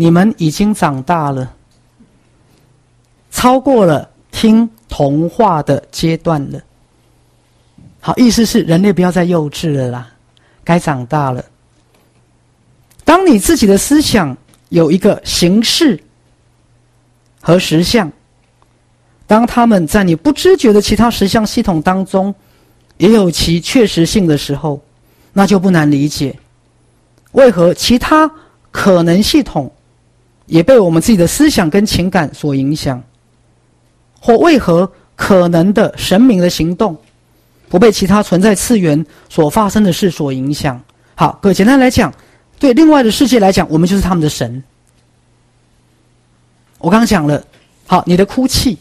你们已经长大了，超过了听童话的阶段了。好，意思是人类不要再幼稚了啦，该长大了。当你自己的思想有一个形式和实相，当他们在你不知觉的其他实相系统当中也有其确实性的时候，那就不难理解，为何其他可能系统也被我们自己的思想跟情感所影响，或为何可能的神明的行动不被其他存在次元所发生的事所影响？好，各位，简单来讲。对另外的世界来讲，我们就是他们的神。我刚刚讲了，好，你的哭泣，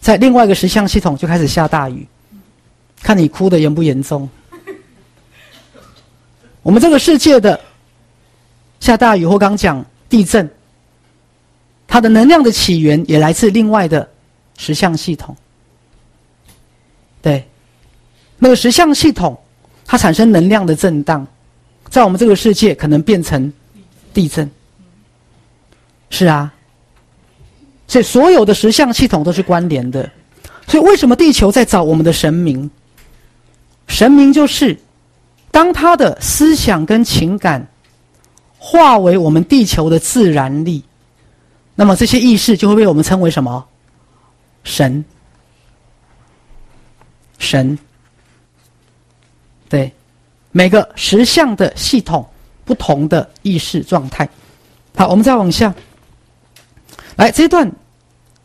在另外一个实相系统就开始下大雨，看你哭的严不严重。我们这个世界的下大雨或刚讲地震，它的能量的起源也来自另外的实相系统。对，那个实相系统，它产生能量的震荡。在我们这个世界，可能变成地震。是啊，所以所有的实相系统都是关联的。所以为什么地球在找我们的神明？神明就是当他的思想跟情感化为我们地球的自然力，那么这些意识就会被我们称为什么？神。神。对。每个实相的系统，不同的意识状态。好，我们再往下。来，这一段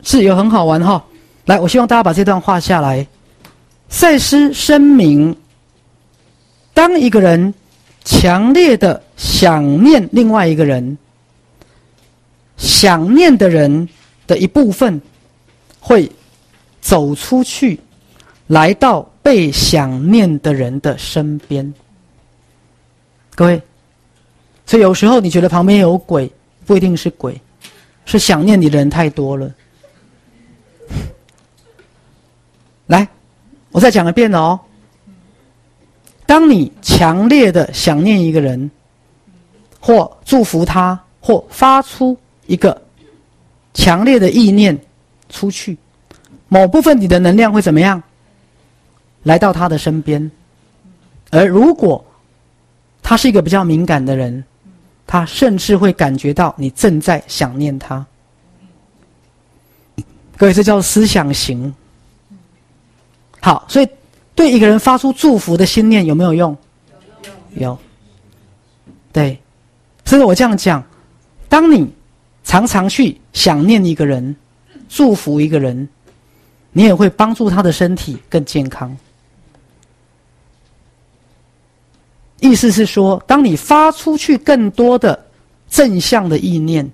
字有很好玩哈。来，我希望大家把这段画下来。赛斯声明：当一个人强烈的想念另外一个人，想念的人的一部分会走出去，来到被想念的人的身边。各位，所以有时候你觉得旁边有鬼，不一定是鬼，是想念你的人太多了。来，我再讲一遍哦。当你强烈的想念一个人，或祝福他，或发出一个强烈的意念出去，某部分你的能量会怎么样？来到他的身边，而如果。他是一个比较敏感的人，他甚至会感觉到你正在想念他。各位，这叫思想型。好，所以对一个人发出祝福的心念有没有用？有。对，所以我这样讲：，当你常常去想念一个人、祝福一个人，你也会帮助他的身体更健康。意思是说，当你发出去更多的正向的意念，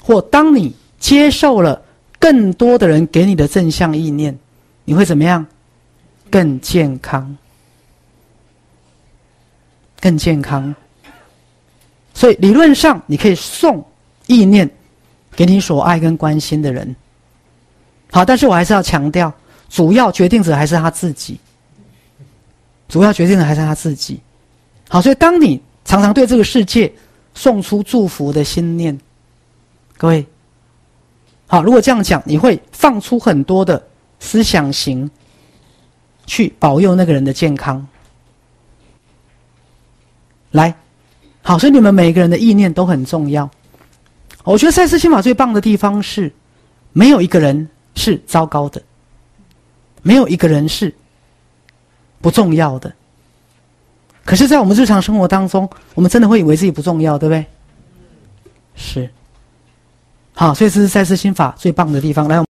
或当你接受了更多的人给你的正向意念，你会怎么样？更健康，更健康。所以理论上，你可以送意念给你所爱跟关心的人。好，但是我还是要强调，主要决定者还是他自己。主要决定的还是他自己。好，所以当你常常对这个世界送出祝福的心念，各位，好，如果这样讲，你会放出很多的思想型，去保佑那个人的健康。来，好，所以你们每个人的意念都很重要。我觉得赛斯心法最棒的地方是，没有一个人是糟糕的，没有一个人是不重要的。可是，在我们日常生活当中，我们真的会以为自己不重要，对不对？是。好，所以这是赛斯心法最棒的地方。来。